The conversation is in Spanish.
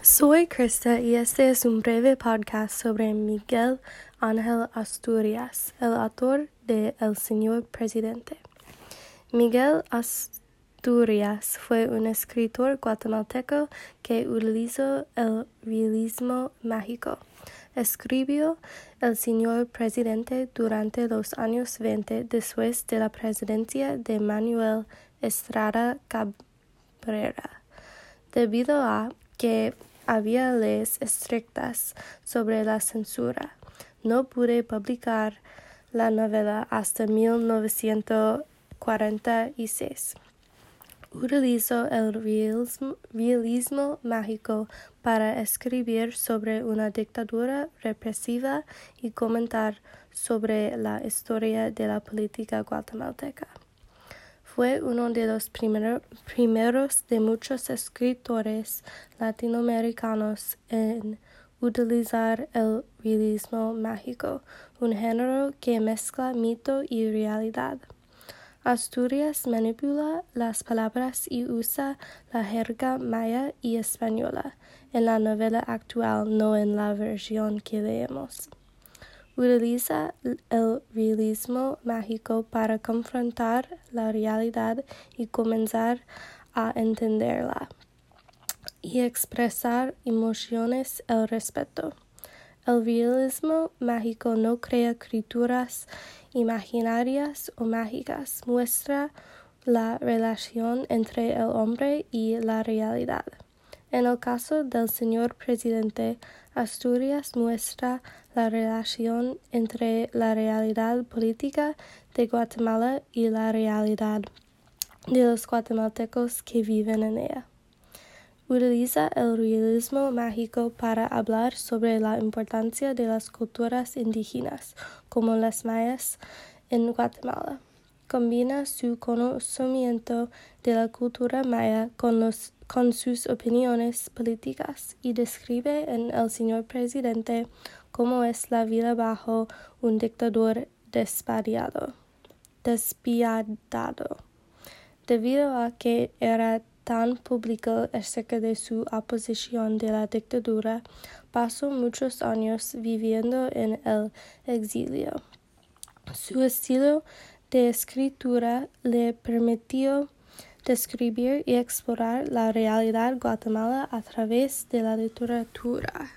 Soy Krista y este es un breve podcast sobre Miguel Ángel Asturias, el autor de El Señor Presidente. Miguel Asturias fue un escritor guatemalteco que utilizó el realismo mágico. Escribió El Señor Presidente durante los años 20 después de la presidencia de Manuel Estrada Cabrera, debido a que había leyes estrictas sobre la censura. No pude publicar la novela hasta 1946. Utilizó el realismo, mágico para escribir sobre una dictadura represiva y comentar sobre la historia de la política guatemalteca. Fue uno de los primeros de muchos escritores latinoamericanos en utilizar el realismo mágico, un género que mezcla mito y realidad. Asturias manipula las palabras y usa la jerga maya y española en la novela actual, no en la versión que leemos utiliza el realismo mágico para confrontar la realidad y comenzar a entenderla y expresar emociones al respeto. El realismo mágico no crea criaturas imaginarias o mágicas, muestra la relación entre el hombre y la realidad. En el caso del señor presidente, Asturias muestra la relación entre la realidad política de Guatemala y la realidad de los guatemaltecos que viven en ella. Utiliza el realismo mágico para hablar sobre la importancia de las culturas indígenas, como las mayas, en Guatemala combina su conocimiento de la cultura maya con, los, con sus opiniones políticas y describe en El Señor Presidente cómo es la vida bajo un dictador despiadado. despiadado. Debido a que era tan público acerca de su oposición de la dictadura, pasó muchos años viviendo en el exilio. Su estilo de escritura le permitió describir y explorar la realidad guatemala a través de la literatura.